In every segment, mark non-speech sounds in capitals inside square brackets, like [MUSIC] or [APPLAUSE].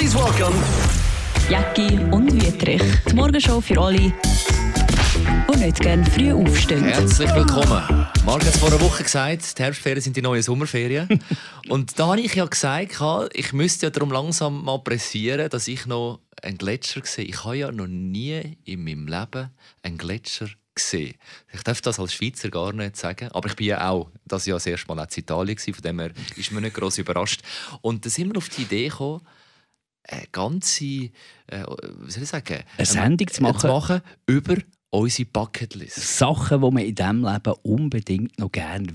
Please welcome Jacki und Wietrich. Die Morgenshow für alle, die nicht gerne früh aufstehen. Herzlich willkommen. Marc hat es vor einer Woche gesagt, die Herbstferien sind die neuen Sommerferien. [LAUGHS] und da habe ich ja gesagt, ich müsste ja darum langsam mal pressieren, dass ich noch einen Gletscher sehe. Ich habe ja noch nie in meinem Leben einen Gletscher gesehen. Ich darf das als Schweizer gar nicht sagen, aber ich bin ja auch das Jahr das erste Mal in Italien von dem her ist mir nicht groß überrascht. Und da sind wir auf die Idee gekommen, eine ganze, äh, wie soll ich sagen, eine Sendung zu machen, zu machen über unsere Bucketlist. Sachen, die man in diesem Leben unbedingt noch gerne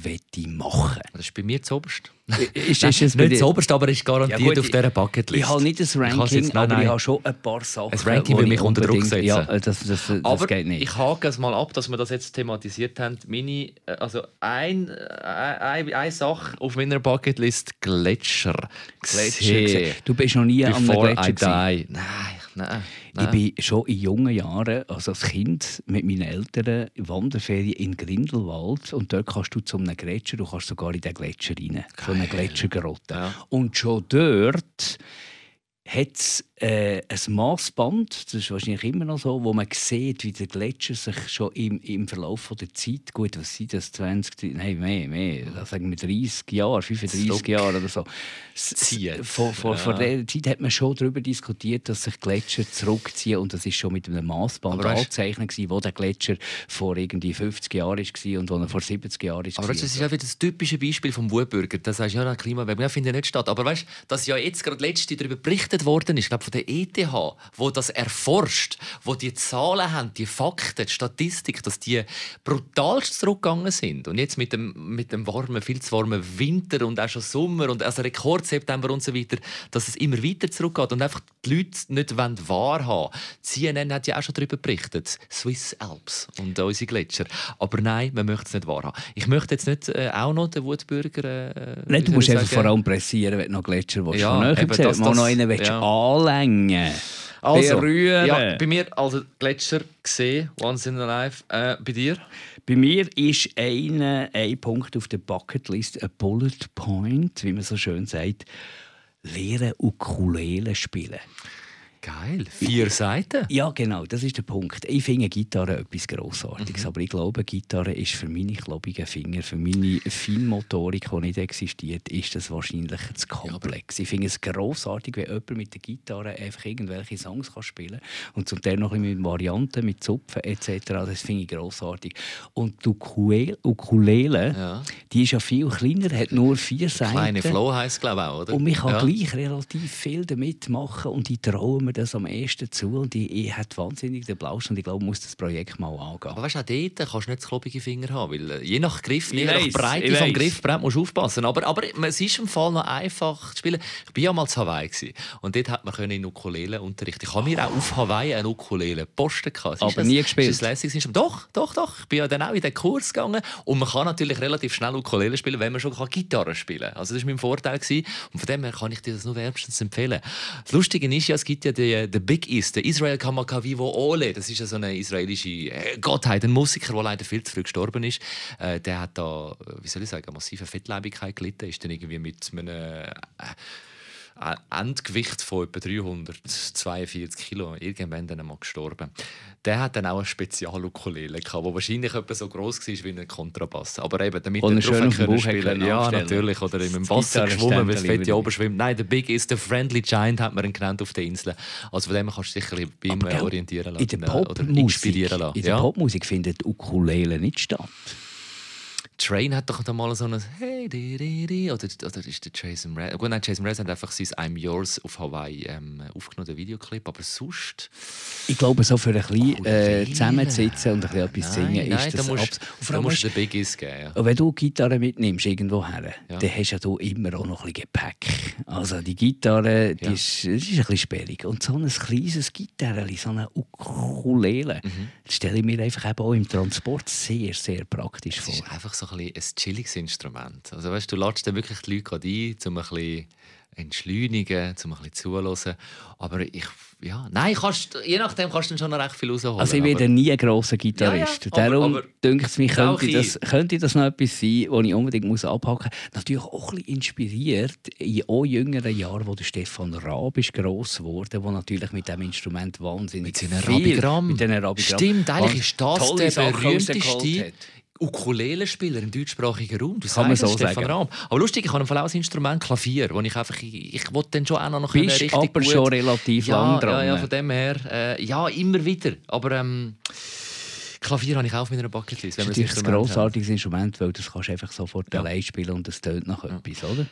machen Das ist bei mir zu oberst. Ist, [LAUGHS] ist es nicht zu oberst, aber ist garantiert ja, gut, auf dieser Bucketlist. Ich habe nicht ein Ranking, jetzt, nein, aber nein. ich habe schon ein paar Sachen. Ein Ranking will mich unter Druck setzen. Ja, das, das, das aber geht nicht. ich hake es mal ab, dass wir das jetzt thematisiert haben. Meine, äh, also ein, äh, ein, eine Sache auf meiner Bucketlist, Gletscher. Gletscher. Du bist noch nie Before am Gletscher Nein, nein. Ich bin schon in jungen Jahren, also als Kind, mit meinen Eltern Wanderferien in Grindelwald und dort kannst du zu einem Gletscher, du kannst sogar in den Gletscher rein, so einen Gletschergrotte. Ja. Und schon dort hat es äh, ein Maßband, das ist wahrscheinlich immer noch so, wo man sieht, wie der Gletscher sich schon im, im Verlauf der Zeit, gut, was sind das, 20, nein, mehr, mehr, sagen wir 30 Jahre, 35 Jahre oder so, zieht. Vor, vor, ja. vor der Zeit hat man schon darüber diskutiert, dass sich Gletscher zurückziehen und das ist schon mit einem Maßband angezeichnet wo der Gletscher vor irgendwie 50 Jahren war und wo er vor 70 Jahren war. Aber das ist ja wieder das typische Beispiel vom Wutbürger. Das heißt ja, der Klimawandel findet nicht statt. Aber weißt, du, dass ja jetzt gerade letzte darüber berichtet worden ist, glaube von der ETH, wo das erforscht, wo die Zahlen haben, die Fakten, die Statistik, dass die brutalst zurückgegangen sind. Und jetzt mit dem, mit dem warmen, viel zu warmen Winter und auch schon Sommer und also Rekord September und so weiter, dass es immer weiter zurückgeht und einfach die Leute nicht wahrhaben wollen. CNN hat ja auch schon darüber berichtet, Swiss Alps und unsere Gletscher. Aber nein, man möchte es nicht wahrhaben. Ich möchte jetzt nicht äh, auch noch den Wutbürger... Äh, nein, du musst einfach vor allem pressieren, wenn du noch Gletscher willst. Ja, eben, das, das, noch einen ja. Anlängen also, berühren. Ja, bei mir also Gletscher gesehen, once in a life. Äh, bei dir? Bei mir ist eine, ein Punkt auf der Bucketlist, ein Bullet Point, wie man so schön sagt, lernen Ukulele spielen. Geil, vier Seiten? Ja, genau, das ist der Punkt. Ich finde Gitarre etwas Grossartiges, mhm. aber ich glaube, Gitarre ist für meine klobigen Finger, für meine Feinmotorik, die nicht existiert, ist das wahrscheinlich zu komplex. Ja, ich finde es grossartig, wenn jemand mit der Gitarre einfach irgendwelche Songs kann spielen kann und zum Teil noch mit Varianten, mit Zupfen etc. Das finde ich grossartig. Und die Ukulele, Ukulele ja. die ist ja viel kleiner, hat nur vier Seiten. Kleine Flow heisst glaube ich auch, oder? Und man kann ja. gleich relativ viel damit machen und ich traue mir das am ehesten zu und ich, ich habe wahnsinnig den Blausch und ich glaube, ich muss das Projekt mal angehen. Aber weißt du, auch dort kannst du nicht klobige Finger haben, weil äh, je nach Griff, je nach Breite vom Griffbrett musst du aufpassen. Aber, aber es ist im Fall noch einfach zu spielen. Ich war ja mal zu Hawaii gewesen, und dort hat man in Ukulele unterrichten. Ich habe mir auch auf Hawaii eine Ukulele posten gehabt. Aber nie gespielt? Ist das doch, doch, doch. Ich bin ja dann auch in den Kurs gegangen und man kann natürlich relativ schnell Ukulele spielen, wenn man schon Gitarre spielen kann. Also das war mein Vorteil. Gewesen. Und von dem her kann ich dir das nur wärmstens empfehlen. Das Lustige ist ja, es gibt ja die die, der Big East, der Israel Kamakawiwo Ole, das ist ja so eine israelische äh, Gottheit, ein Musiker, der leider viel zu früh gestorben ist. Äh, der hat da, wie soll ich sagen, massive Fettleibigkeit gelitten, ist dann irgendwie mit einem äh, Endgewicht von etwa 342 Kilo irgendwann dann mal gestorben. Der hat dann auch eine Spezialukulele gehabt, die wahrscheinlich etwa so groß war wie ein Kontrabass. Aber eben, damit er drauf können spielen Ja, natürlich. Oder im Wasser geschwommen, weil es fett oben schwimmt. Nein, der Big ist der Friendly Giant, hat man ihn genannt auf der Insel. Also von dem kannst du dich ein bisschen bei ihm orientieren lassen. In der Popmusik, inspirieren lassen. In der ja? Popmusik findet Ukulele nicht statt. Train hat doch da mal so ein Hey, di, di, di, oder, oder ist der Jason Mraz? Gut, nein, Jason Mraz hat einfach sein I'm Yours auf Hawaii ähm, aufgenommen, Videoclip, aber sonst... Ich glaube, so für ein bisschen äh, zusammensitzen und ein bisschen etwas singen nein, ist das... Da musst, da musst du den Biggies geben, ja. Und wenn du Gitarre mitnimmst irgendwo her, ja. dann hast du ja immer auch noch ein bisschen Gepäck. Also die Gitarre, die ja. ist, ist ein bisschen sperrig. Und so ein kleines Gitarre, so eine Ukulele, mhm. das stelle ich mir einfach auch im Transport sehr, sehr praktisch vor. Einfach so ein, ein chilliges Instrument. Also weißt, du lädst dann wirklich die Leute ein, um ein bisschen entschleunigen, um ein bisschen zuhören. Aber ich, ja, nein, kannst, je nachdem kannst du schon noch recht viel rausholen. Also ich werde nie ein grosser Gitarrist. Ja, ja, Darum denke ich mir, könnte das, könnte das noch etwas sein, was ich unbedingt muss abhaken muss. Natürlich auch ein bisschen inspiriert in auch jüngeren Jahren, wo der Stefan Raab ist gross geworden, der natürlich mit diesem Instrument wahnsinnig mit seinen Rabigramm. Mit Rabigramm. Stimmt, eigentlich ist das der berühmteste Ukulele-Spieler im deutschsprachigen Raum. Du Kann man so Stefan sagen. Rahm. Aber lustig, ich habe ein auch ein Instrument Klavier, wo ich einfach, ich, ich wollte dann schon auch noch Bist richtig aber gut... schon relativ ja, lang dran. Ja, ja, von dem her, äh, ja, immer wieder. Aber ähm, Klavier habe ich auch auf meiner Bucketlist. Das ist ein grossartiges Instrument, weil das kannst du einfach sofort ja. allein spielen und es tönt nach ja. etwas, oder?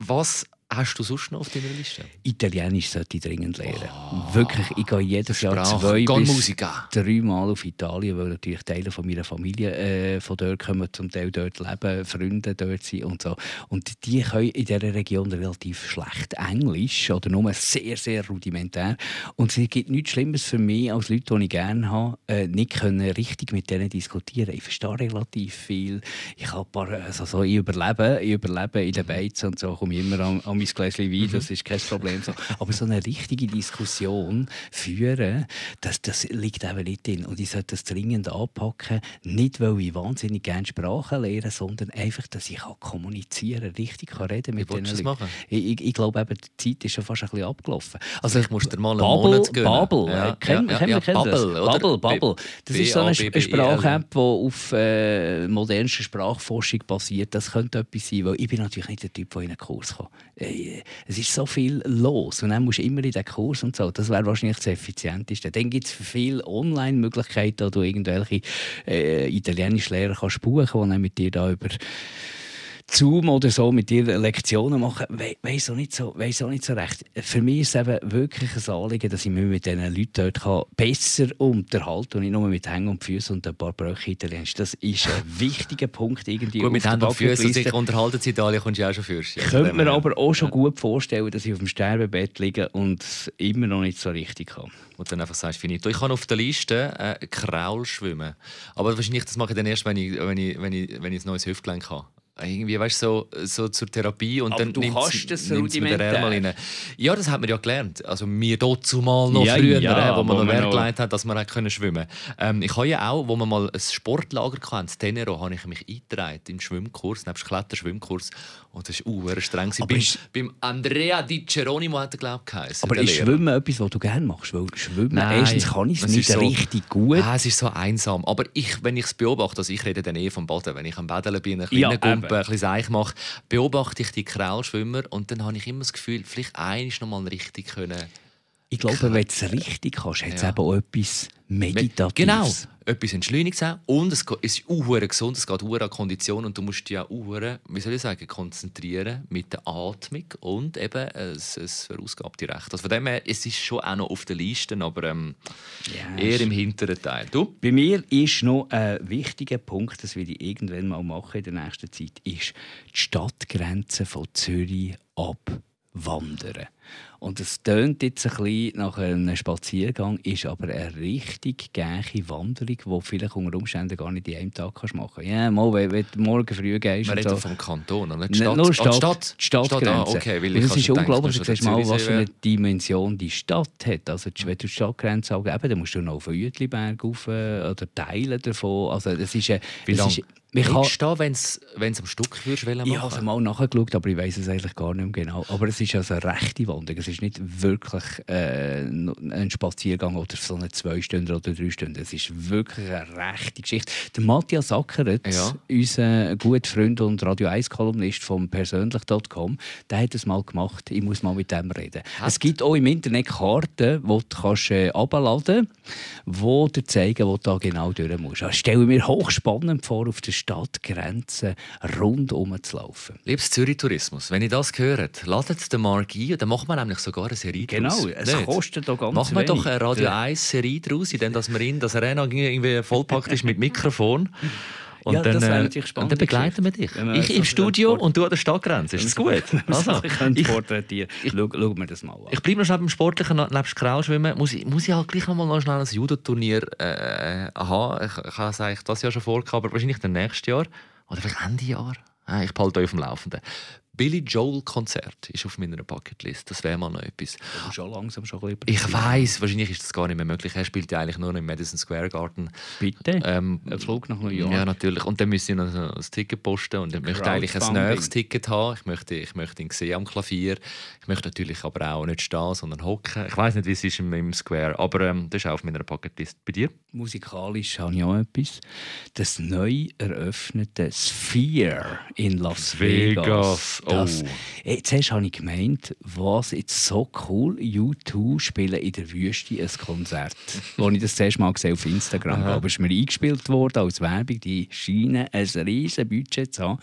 Was hast du sonst noch auf deiner Liste? Italienisch sollte ich dringend lernen. Oh, Wirklich, ich gehe jedes Jahr zwei bis drei Mal auf Italien, weil natürlich Teile von meiner Familie äh, von dort kommen, zum Teil dort leben, Freunde dort sind und so. Und die können in dieser Region relativ schlecht Englisch oder nur sehr, sehr rudimentär. Und es gibt nichts Schlimmes für mich als Leute, die ich gerne habe, äh, nicht können richtig mit denen diskutieren. Ich verstehe relativ viel. Ich, ein paar, also so, ich überlebe, ich überlebe in den Beizen und so komme ich immer an, an mein Gläschen Wein, das mhm. ist kein Problem. So. Aber so eine richtige Diskussion führen, das, das liegt eben nicht drin. Und ich sollte das dringend anpacken, nicht weil ich wahnsinnig gerne Sprachen lehre, sondern einfach, dass ich kommunizieren kann, richtig kann reden mit Leuten. Machen? Ich, ich, ich glaube, eben, die Zeit ist schon fast ein bisschen abgelaufen. Also, ich muss dir mal einen Bubble, Monat gönnen. Bubble, ja, kenn, ja, ja, ja, Bubble, Bubble, Bubble. Das ist so eine Sprache-App, die auf äh, modernster Sprachforschung basiert. Das könnte etwas sein, weil ich bin natürlich nicht der Typ, der in einen Kurs kommt. Es ist so viel los und dann musst du immer in den Kurs und so. Das wäre wahrscheinlich das Effizienteste. Dann gibt es viele Online-Möglichkeiten, wo du irgendwelche äh, italienische Lehrer kannst buchen kannst, die dann mit dir da über Zoom oder so mit dir Lektionen machen, we weiß auch, nicht so, weiss auch nicht so recht. Für mich ist es eben wirklich ein Anliegen, dass ich mich mit diesen Leuten dort kann besser unterhalten kann und nicht nur mit Hängen und Füßen und ein paar Brüche Italienisch. Das ist ein wichtiger Punkt irgendwie Gut, mit Hängen und Füßen sich unterhalten in Italien kommst du auch schon für. Ich könnte mir aber auch schon ja. gut vorstellen, dass ich auf dem Sterbebett liege und es immer noch nicht so richtig kann. Und dann einfach sagst, finito. Ich kann auf der Liste äh, Kraul schwimmen. Aber wahrscheinlich das mache ich dann erst, wenn ich, wenn ich, wenn ich, wenn ich ein neues Hüftgelenk habe irgendwie, weißt so, so zur Therapie und Aber dann du nimmt hast das rudimentär. rein. Ja, das hat man ja gelernt. Also mir dort zumal noch ja, früher, ja, wo man noch Wert gelegt hat, dass man können schwimmen ähm, Ich habe ja auch, wo man mal ein Sportlager hatte, in Tenero, habe ich mich eingetragen im Schwimmkurs, nebst Kletterschwimmkurs. Und das war uh, streng. Aber beim, beim Andrea Di Geronimo hat er, glaube ich, geheißen. Aber ist Schwimmen etwas, was du gerne machst? Weil Schwimmen, Nein, erstens kann ich es nicht so, richtig gut. Ah, es ist so einsam. Aber ich, wenn ich es beobachte, also ich rede dann eh vom Baden, wenn ich am Baden bin, ein kleiner ja, Gumpen, ein bisschen Seich mache, beobachte ich die Kraulschwimmer und dann habe ich immer das Gefühl, vielleicht eines noch mal richtig können ich glaube, wenn du es richtig kannst, hat es ja. eben auch etwas Meditatives. Genau, etwas Entschleunigendes auch. Und es ist auch gesund, es geht auch an Kondition und du musst dich auch, wie soll ich sagen, konzentrieren mit der Atmung und eben es, es verausgabte Recht. Also von dem her, es ist schon auch noch auf der Liste, aber ähm, ja, eher im hinteren Teil. Du? Bei mir ist noch ein wichtiger Punkt, das will ich irgendwann mal machen in der nächsten Zeit, ist die Stadtgrenze von Zürich abwandern. Und es tönt jetzt ein bisschen nach einem Spaziergang, ist aber eine richtig gäche Wanderung, die vielleicht unter Umständen gar nicht in einem Tag kannst machen kannst. Ja, mal, wenn, wenn du morgen früh gehst. Man redet so. vom Kanton, nicht Stadt. Nur Stadt, ah, Stadt, Stadt, Stadtgrenze. Ah, okay, weil das ist unglaublich. Du siehst mal, was für eine Dimension die Stadt hat. Also, wenn du die Stadtgrenze sagst, dann musst du noch auf Uetliberg rauf äh, oder Teile davon. Also, das ist, Wie lange? Wie kann... du wenn es am Stück würdest machen? Ich habe es mal nachgeschaut, aber ich weiß es eigentlich gar nicht mehr genau. Aber es ist also eine rechte Wanderung es ist nicht wirklich äh, ein Spaziergang oder so eine zwei Stunden oder drei Stunden. Es ist wirklich eine rechte Geschichte. Der Matthias Ackeret, ja. unser guter Freund und Radio 1-Kolumnist vom persönlich.com, der hat es mal gemacht. Ich muss mal mit dem reden. Hat? Es gibt auch im Internet Karten, die du kannst, äh, abladen kannst, die dir zeigen, wo du da genau durch musst. Das stelle mir hochspannend vor, auf der Stadtgrenze rundum zu laufen. Liebes Zürich-Tourismus, wenn ich das höre, ladet den Mark ein, dann macht man nämlich sogar eine Serie Genau, draus. es Nicht? kostet doch ganz Machen wir doch eine Radio 1 Serie draus, in dass wir in das Arena irgendwie vollpackt ist mit Mikrofon. [LAUGHS] Und ja, dann, das äh, spannend. Und dann begleiten wir dich. Wir ich im Studio und du an der Stadtgrenze. Ist das gut? Also, ich könnte porträtieren. Schau, schau mir das mal an. Ich bleibe noch schnell beim Sportlichen, nebst Kraulschwimmen. Muss ich, muss ich halt gleich noch mal noch schnell ein Judo-Turnier äh, haben. Ich, ich habe es eigentlich das Jahr schon vorgehabt, aber wahrscheinlich das nächste Jahr. Oder vielleicht Ende Jahr. Ich behalte euch auf dem Laufenden. Billy Joel Konzert ist auf meiner Bucketlist. Das wäre mal noch etwas. Du schon langsam schon ein Ich weiß, wahrscheinlich ist das gar nicht mehr möglich. Er spielt ja eigentlich nur im Madison Square Garden. Bitte? Ähm, ein Flug nach New York? Ja, natürlich. Und dann müsste ich noch ein Ticket posten und ich möchte eigentlich ein neues Ticket haben. Ich möchte, ich möchte ihn sehen am Klavier. Ich möchte natürlich aber auch nicht stehen, sondern hocken. Ich weiß nicht, wie es ist im, im Square, aber ähm, das ist auch auf meiner Bucketlist. Bei dir? Musikalisch habe ich auch etwas. Das neu eröffnete Sphere in Las Vegas. Vegas. Oh. Das, jetzt habe ich gemeint, was jetzt so cool, U2 spielen in der Wüste ein Konzert. Als ich das zuerst mal gesehen auf Instagram habe, ist mir eingespielt worden als Werbung. Die scheinen ein riesiges Budget zu haben.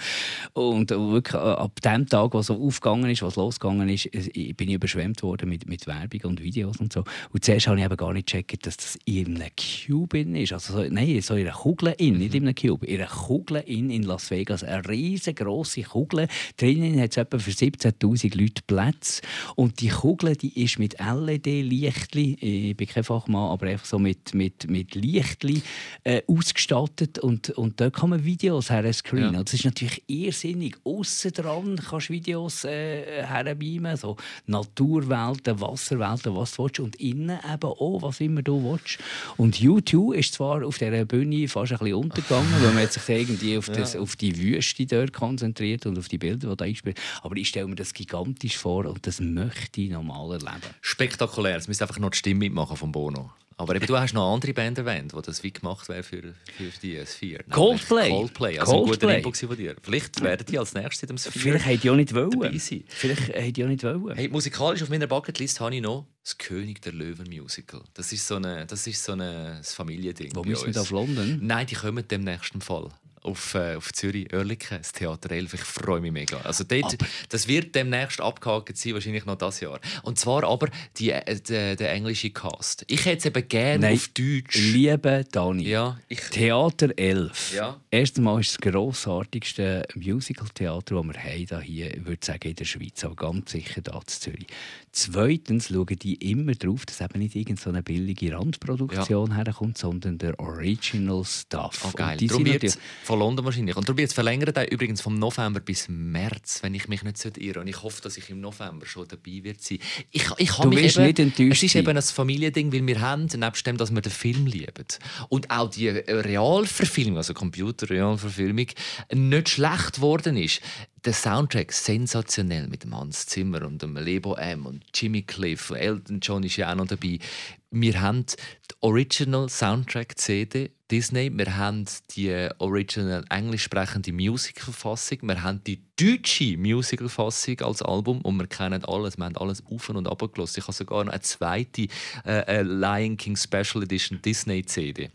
Und wirklich äh, ab dem Tag, was so aufgegangen ist, was losgegangen ist, bin ich überschwemmt worden mit, mit Werbung und Videos und so. Und zuerst habe ich aber gar nicht gecheckt, dass das in einem Cube ist. Also so, nein, so in einer Kugel in, nicht in einem Cube. In einer Kugel in, in Las Vegas. Eine riesengroße Kugel. Drinnen hat es etwa für 17'000 Leute Platz. Und die Kugel, die ist mit LED-Lichtli, ich bin kein Fachmann, aber einfach so mit, mit, mit Lichtli äh, ausgestattet. Und, und dort kann man Videos her screenen. Ja. Das ist natürlich irrsinnig. Aussen dran kannst du Videos äh, herbeamen, so Naturwelten, Wasserwelten, was du willst. Und innen eben auch, was immer du willst. Und YouTube ist zwar auf dieser Bühne fast ein bisschen untergegangen, weil man sich irgendwie auf, [LAUGHS] das, ja. auf die Wüste dort konzentriert und auf die Bilder, die da eingespielt Aber ich stelle mir das gigantisch vor und das möchte ich nochmal erleben. Spektakulär. Es müsste einfach noch die Stimme mitmachen von Bono. Aber eben, du hast noch andere Band erwähnt, wo das wie gemacht wäre für, für die Sphere. Coldplay. Coldplay. Also Coldplay. ein guter Input von dir. Vielleicht werden die als nächstes in dem Sphere Vielleicht hätte ich auch nicht wollen. Vielleicht hätte ich auch nicht wollen. Hey, musikalisch auf meiner Bucketlist habe ich noch das König der Löwen Musical. Das ist so, das ist so eine, ein Familiending. Wo müssen wir da auf London? Nein, die kommen dem nächsten Fall auf, äh, auf Zürich, Oerlikon, das Theater 11. Ich freue mich mega. Also dort, das wird demnächst abgehakt sein, wahrscheinlich noch das Jahr. Und zwar aber die, äh, die, der englische Cast. Ich hätte es eben gerne auf Deutsch. Liebe Dani, ja, ich, Theater 11. Ja. Erstens ist es das grossartigste Musical-Theater, das wir haben, hier, ich würde sagen, in der Schweiz, aber ganz sicher hier in Zürich. Zweitens schauen die immer darauf, dass eben nicht irgendeine billige Randproduktion ja. herkommt, sondern der Original Stuff. Oh, geil. Darum wird von London wahrscheinlich. Und darum verlängert, übrigens vom November bis März, wenn ich mich nicht irre. Und ich hoffe, dass ich im November schon dabei wird sein. Ich, ich du mich eben, nicht enttäuscht Es ist eben ein Familiending, weil wir haben, nebst dem, dass wir den Film lieben und auch die Realverfilmung, also Computer-Realverfilmung, nicht schlecht geworden ist der Soundtrack sensationell mit dem Hans Zimmer und dem Lebo M und Jimmy Cliff. Elton John ist ja auch noch dabei. Wir haben die Original Soundtrack CD Disney. Wir haben die original englisch sprechende Musicalfassung. Wir haben die deutsche Musicalfassung als Album und wir kennen alles. Wir haben alles auf und ab gelassen. Ich habe sogar noch eine zweite äh, Lion King Special Edition Disney CD.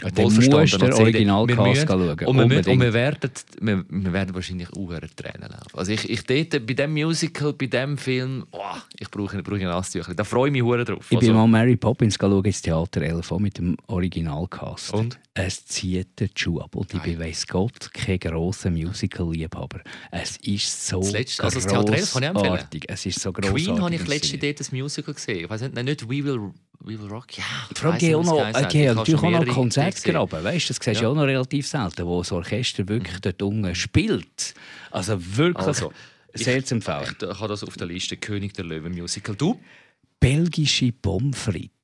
Ja, musst du den Originalcast schauen. Und wir, müssen, und wir, werden, wir, wir werden wahrscheinlich auch Tränen laufen. Also ich, ich dort, bei diesem Musical, bei diesem Film, oh, ich brauche, brauche ein Nasstüchchen. Da freue ich mich hure drauf. Ich also, bin mal Mary Poppins schauen ins Theater 11 mit dem Originalcast. Und? Es zieht den Schuh ab. Und ich bin, weiss Gott, kein grosser Musical-Liebhaber. Es ist so das letzte, also das Theater 11 kann ich empfehlen. Es ist so grossartig. Queen habe ich letzte dort ein Musical gesehen. Ich weiß nicht, nicht We Will We Will Rock, ja. Vor allem auch noch, okay, natürlich auch noch Konzertgraben, weißt, das siehst du ja. auch noch relativ selten, wo das Orchester wirklich mhm. dort unten spielt. Also wirklich also, sehr zu empfehlen. Ich, ich habe das auf der Liste König der Löwen Musical. Du? Belgische Pommes frites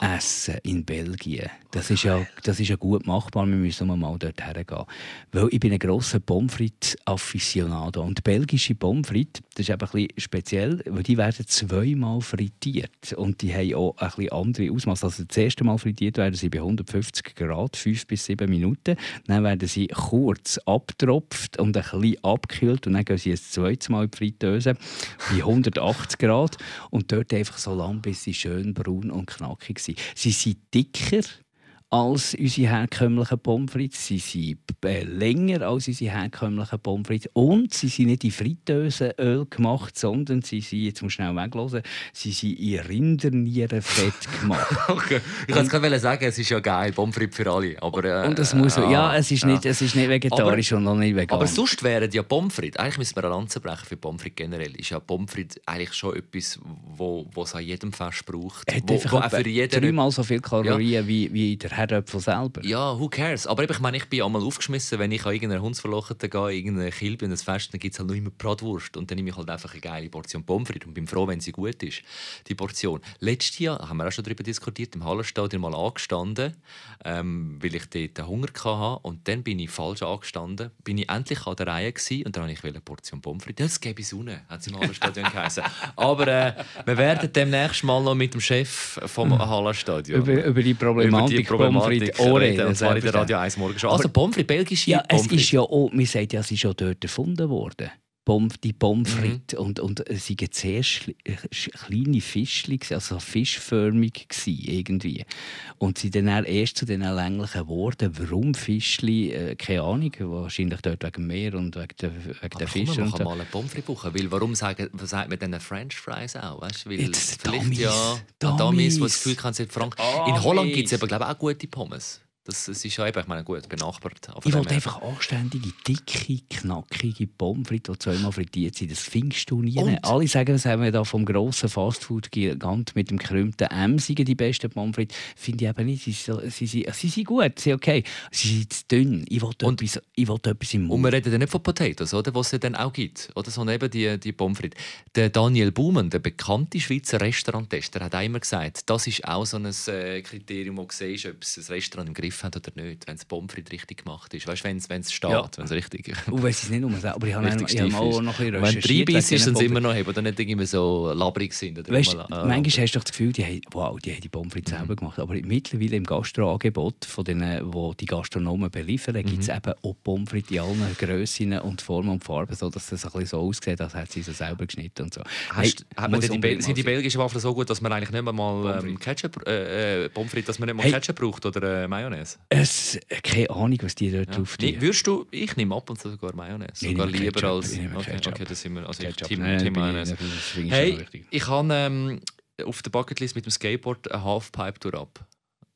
essen in Belgien. Das ist, ja, das ist ja gut machbar. Wir müssen mal dort hergehen. Weil ich bin ein grosser Pommes frites-Afficionado. Und belgische Pommes das ist eben ein bisschen speziell, weil die werden zweimal frittiert. Und die haben auch ein bisschen andere Ausmaße. Also das erste Mal frittiert werden sie bei 150 Grad, 5 bis 7 Minuten. Dann werden sie kurz abgetropft und ein bisschen abgekühlt. Und dann gehen sie ein zweites Mal in die Fritteuse bei 180 Grad. Und dort einfach so lange, bis sie schön braun und knackig. Sie sind dicker als unsere herkömmlichen Pommes frites. Sie sind äh, länger als unsere herkömmlichen Pommes frites. Und sie sind nicht in Fritteusenöl gemacht, sondern sie sind, jetzt muss schnell weglosen, sie sind in Rindernierenfett [LAUGHS] gemacht. okay. Ich wollte gerade sagen, es ist ja geil, Pommes frites für alle. Aber, äh, und das muss, äh, ja, es ist, Nicht, es ist nicht vegetarisch aber, und noch nicht vegan. Aber sonst wären ja Pommes frites, eigentlich müssen wir eine Lanze brechen für Pommes frites generell, ist ja Pommes frites eigentlich schon etwas, wo, es an jedem Fest braucht. Hat wo, wo auch für jeden... dreimal so viele Kalorien ja. wie, wie der Herdöpfel selber. Ja, who cares? Aber ich meine, ich bin einmal aufgeschmissen, wenn ich an irgendeiner Hundsverlochete gehe, irgendeine Kilbe in ein Fest, dann gibt es halt nur immer Bratwurst. Und dann nehme ich halt einfach eine geile Portion Pommes frites und bin froh, wenn sie gut ist, die Portion. Letztes Jahr haben wir auch schon darüber diskutiert, im Hallenstadion mal angestanden, ähm, weil ich dort Hunger hatte. Und dann bin ich falsch angestanden, bin ich endlich an der Reihe gewesen, und dann wollte ich eine Portion Pommes frites. Das gebe ich Sonne, hat es im Hallenstadion [LAUGHS] geheißen. Aber äh, wir werden demnächst mal noch mit dem Chef vom Hallenstadion über, über die Problematik, über die Problematik Pommes reden. Und zwar in der Radio 1 morgen schon. Also Pommes frites, belgische Ja, es ist ja auch, man sagt ja, es ist ja dort erfunden worden. Die Pommes frites. Mhm. Und, und es waren sehr kleine Fischchen, also fischförmig irgendwie. Und sie dann erst zu diesen länglichen Worten, warum Fischli, äh, keine Ahnung, wahrscheinlich dort wegen dem Meer und wegen der, wegen der Fische. Man kann mal eine Pommes frites buchen, weil warum sagen, was sagt man denn French Fries auch? Weißt? Weil Jetzt vielleicht Dummies, ja, Dummies, wo das Gefühl kann, in Frank In Holland gibt es glaube ich auch gute Pommes. Das, das ist ja eben, ich meine, gut, benachbart. Ich wollte einfach anständige, dicke, knackige Pommes frites, die zweimal frittiert sind. Das findest du nie. Und? Alle sagen, das haben wir da vom grossen Fastfood-Gigant mit dem gerühmten Emsigen die besten Pommes frites. Finde ich eben nicht. Sie, sie, sie, sie sind gut, sie sind okay. Sie sind zu dünn. Ich wollte etwas, ich etwas im Mund. Und wir reden ja nicht von Potatoes, oder? Was es dann auch gibt. Oder so neben die, die Pommes frites. Der Daniel Baumann, der bekannte Schweizer Restauranttester, hat immer gesagt, das ist auch so ein äh, Kriterium, wo du siehst, ob es ein Restaurant im Griff Griff haben oder nicht, wenn das Pommes frites richtig gemacht ist. Weißt du, wenn es steht, ja. wenn es richtig Und wenn es nicht nur aber ich habe, einen, ich habe auch noch ein bisschen Wenn drei Biss sind wir noch, oder nicht irgendwie so labrig sind. Oder weißt, mal, äh, manchmal hast du das Gefühl, die haben, wow, die haben die Pommes frites mhm. selber gemacht. Aber mittlerweile im Gastroangebot, von denen, wo die Gastronomen beliefern, mhm. gibt es eben auch Pommes frites in allen Grössen und Formen und Farben, sodass es ein bisschen so aussieht, als hätte sie sie selber geschnitten und so. Hast, hey, die, die, sind die belgischen Waffeln so gut, dass man eigentlich nicht mehr mal ähm, Ketchup, äh, äh, Pommes frites, dass man nicht mal hey. Ketchup braucht oder äh, Mayonnaise? Es, keine Ahnung, was die dort ja. drauf tun. Nee, würdest du, ich nehme ab und zu sogar Mayonnaise. Sogar lieber Ketchup, als. Okay, okay, das sind wir. Also ich Team, Nein, Team Mayonnaise. Hey, ich habe ähm, auf der Bucketlist mit dem Skateboard eine Halfpipe durch ab.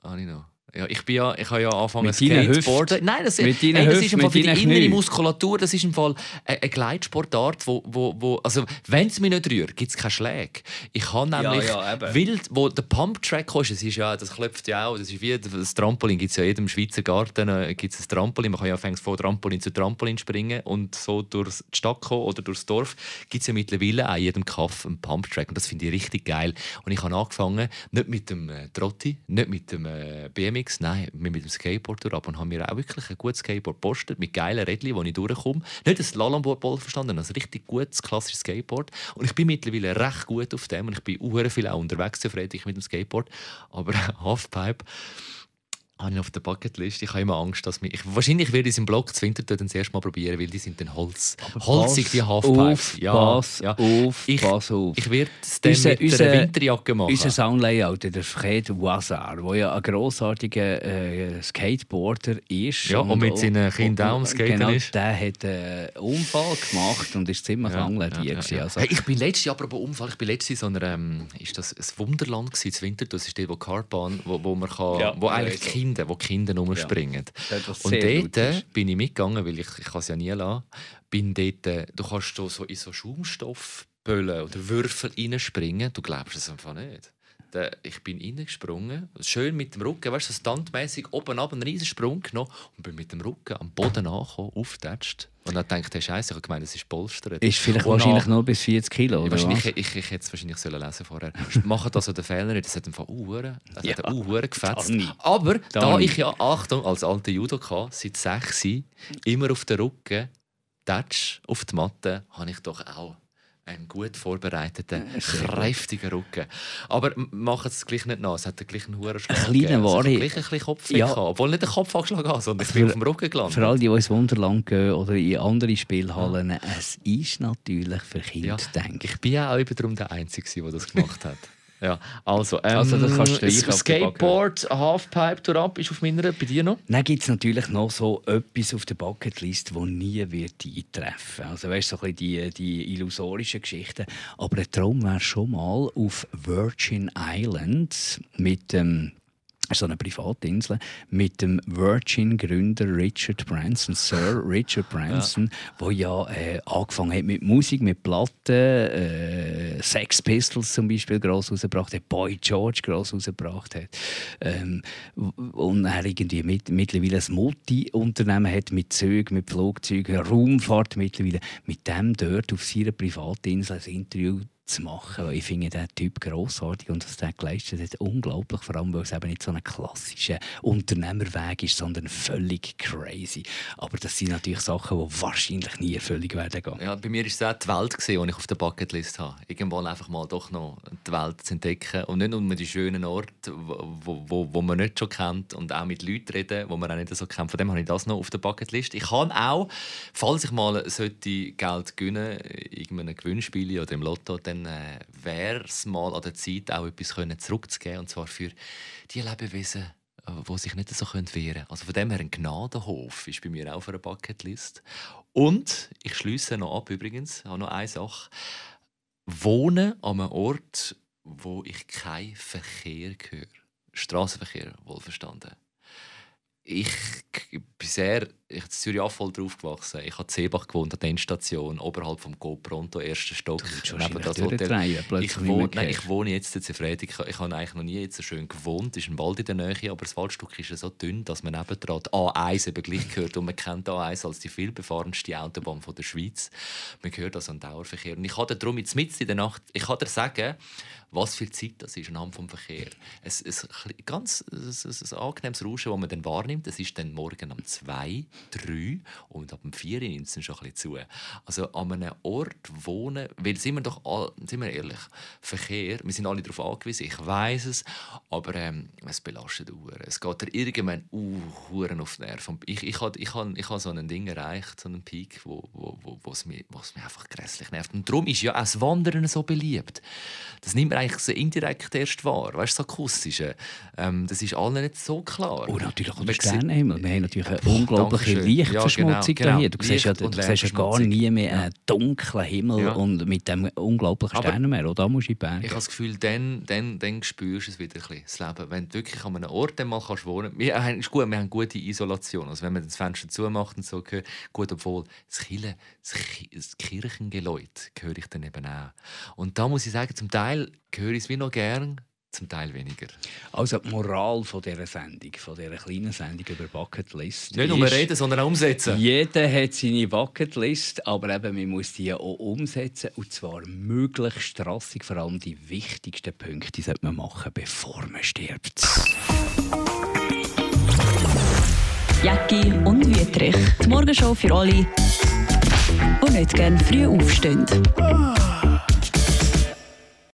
Habe ich noch. Ja, ich, bin ja, ich habe ja angefangen Skateboarden. Nein, das, mit hey, das ist im Fall für die innere Muskulatur, das ist im Fall eine, Gleitsportart, wo, wo, wo also wenn es mich nicht rührt, gibt es keine Schläge. Ich habe nämlich, ja, ja, wild, wo der Pumptrack ist, es ist ja, das klopft ja auch, das ist wie das Trampolin, gibt es ja in jedem Schweizer Garten äh, gibt's ein Trampolin, man kann ja von Trampolin zu Trampolin springen und so durch die Stadt kommen oder durchs Dorf, gibt es ja mittlerweile auch in jedem Kaff einen Pumptrack und das finde ich richtig geil. Und ich habe angefangen, nicht mit dem äh, Trotti, nicht mit dem äh, BMW, BMX, nein, mit dem Skateboard durch und haben mir auch wirklich ein gutes Skateboard gepostet, mit geilen Rädchen, wo ich durchkomme. Nicht ein Slalomboard verstanden, sondern ein richtig gutes, klassisches Skateboard. Und ich bin mittlerweile recht gut auf dem und ich bin auch viel unterwegs zufrieden mit dem Skateboard. Aber [LAUGHS] Halfpipe habe ich auf der Bucketlist. Ich habe immer Angst, dass mich... Ich, wahrscheinlich werde ich es im Blog zu Winterthur das erste Mal probieren, weil die sind dann Holz. Aber Holzig, die Halfpipes. Ja, pass ja. auf, ich, pass auf. Ich werde es dann unser, mit einer Winterjacke machen. Unser Soundlayout, der Fred Wazar, der ja ein grossartiger äh, Skateboarder ist. Ja, und, und mit seinen Kindern auch am Skaten genau, ist. der hat einen Unfall gemacht und ist ziemlich ja, lang ja, ja, ja. Also. Hey, ich bin letztes Jahr, apropos Unfall, ich bin letztes in so einer... Ähm, ist das ein Wunderland gewesen, in Winterthur? Das ist dort, wo Carbahn, wo, wo man kann... Ja, wo eigentlich Kinder Kinder, wo Kinder rumspringen. Ja, und dort bin ich mitgegangen, weil ich, ich kann es ja nie lassen. Bin dort, äh, du kannst so in so Schaumstoffböllen oder Würfel reinspringen. Du glaubst es einfach nicht ich bin reingesprungen, schön mit dem Rücken, weißt du, so standmäßig oben ab einen riesen Sprung genommen und bin mit dem Rücken am Boden angekommen, aufgetatscht. Und dann dachte ich, Scheiße, ich habe gemeint, es ist Polster. Ist vielleicht und wahrscheinlich nur bis 40 Kilo, oder wahrscheinlich, ich, ich, ich hätte es wahrscheinlich sollen lesen vorher. [LAUGHS] Machen das so den Fehler nicht, das hat einfach Uhren, das ja, hat Uhren gefetzt. Aber da ich ja, Achtung, als alter Judoka seit 6 immer auf den Rücken, Touch auf die Matte, habe ich doch auch einen gut vorbereiteten, kräftigen Rücken. Aber mach es gleich nicht nach. Es hat den gleichen hohen Schlag. Ein kleiner war ich. Gleich ein bisschen Kopf ja. Obwohl nicht den Kopf angeschlagen habe, sondern ich bin auf dem Rücken gelandet. Für alle, die ins Wunderland gehen oder in andere Spielhallen, ja. es ist natürlich für Kinder ja. denke ich. bin ja auch darum der Einzige, der das gemacht hat. Ja, also, ähm, also das kannst du Skateboard, Halfpipe durch ab, ist auf meiner, bei dir noch? Dann gibt es natürlich noch so etwas auf der Bucketlist, das nie wird eintreffen Also weißt du, so die, die illusorischen Geschichten. Aber ein Traum wäre schon mal auf Virgin Islands mit dem so eine Privatinsel mit dem Virgin-Gründer Richard Branson, Sir Richard Branson, ja. wo ja äh, angefangen hat mit Musik, mit Platten, äh, Sex Pistols zum Beispiel gross rausgebracht hat, Boy George gross rausgebracht hat ähm, und er irgendwie mit, mittlerweile ein Multi-Unternehmen hat mit Zügen, mit Flugzeugen, Raumfahrt mittlerweile, mit dem dort auf seiner Privatinsel ein Interview zu machen. Ich finde den Typ grossartig und was der geleistet hat, unglaublich. Vor allem, weil es eben nicht so ein klassischer Unternehmerweg ist, sondern völlig crazy. Aber das sind natürlich Sachen, die wahrscheinlich nie völlig werden gehen. Ja, bei mir war es auch die Welt, die ich auf der Bucketlist habe. Irgendwann einfach mal doch noch die Welt zu entdecken. Und nicht nur die schönen Orte, wo, wo, wo man nicht schon kennt und auch mit Leuten reden, die man auch nicht so kennt. Von dem habe ich das noch auf der Bucketlist. Ich kann auch, falls ich mal sollte Geld gewinnen in irgendeinem Gewinnspiel oder im Lotto, dann dann äh, wäre es mal an der Zeit, auch etwas zurückzugeben. Und zwar für die Lebewesen, äh, sich nicht so wehren können. Also von dem her ein Gnadenhof ist bei mir auch auf einer Bucketlist. Und ich schließe noch ab übrigens, habe noch eine Sache. Wohnen an einem Ort, wo ich keinen Verkehr höre. Straßenverkehr, wohlverstanden. Ich bisher ich in Zürich auch voll drauf gewachsen. Ich habe in Seebach gewohnt, an der Endstation, oberhalb vom Go-Pronto, ersten Stock. Neben das Hotel. Ich wohne, nein, ich wohne jetzt in Zufrieden. Ich, ich habe eigentlich noch nie jetzt so schön gewohnt. Es ist ein Wald in der Nähe, aber das Waldstück ist so dünn, dass man nebendran A1 eben gleich gehört. Und man kennt A1 als die vielbefahrenste Autobahn von der Schweiz. Man hört also einen Dauerverkehr. Und ich hatte darum jetzt mitten in der Nacht, ich kann dir sagen, was für Zeit das ist anhand vom Verkehr. Es ist ein ganz ein, ein angenehmes Rauschen, das man dann wahrnimmt. Es ist dann morgen um zwei drei und ab dem vier nimmt es schon ein bisschen zu. Also an einem Ort wohnen, weil sind wir doch all, sind wir ehrlich, Verkehr, wir sind alle darauf angewiesen, ich weiß es, aber ähm, es belastet Uhren. Es geht dir irgendwann uh, auf die Nerven. Ich, ich habe ich hab, ich hab so ein Ding erreicht, so einen Peak, wo, wo, wo, es mich, mich einfach grässlich nervt. Und darum ist ja auch das Wandern so beliebt. Das nimmt man eigentlich so indirekt erst wahr. Weißt du, das Akustische. Ähm, das ist allen nicht so klar. Und natürlich auch der Sternenhimmel. Wir haben natürlich eine unglaubliche Lichtverschmutzung ja, genau, hier. Du siehst ja, du siehst ja gar nie mehr einen dunklen Himmel ja. und mit dem unglaublichen Sternenmeer. Oder da musst du in Berg. Ich habe das Gefühl, dann, dann, dann spürst du es wieder ein bisschen, das Leben. Wenn du wirklich an einem Ort mal kannst wohnen kannst. Wir haben, ist gut, wir haben gute Isolation. Also wenn man das Fenster zumacht und so, gut, obwohl das, Kirche, das Kirchengeläut höre ich dann eben auch. Und da muss ich sagen, zum Teil höre ich es wie noch gern zum Teil weniger. Also die Moral von dieser Sendung, von dieser kleinen Sendung über Bucketlist. Nicht nur reden, sondern auch umsetzen. Jeder hat seine Bucketlist, aber eben, man muss die auch umsetzen und zwar möglichst strassig. Vor allem die wichtigsten Punkte sollte man machen, bevor man stirbt. Jacki und Wietrich. Die Morgenshow für alle, die nicht gerne früh aufstehen. Ah.